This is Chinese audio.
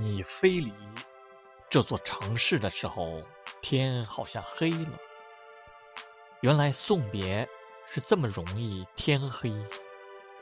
你飞离这座城市的时候天好像黑了。原来送别是这么容易天黑。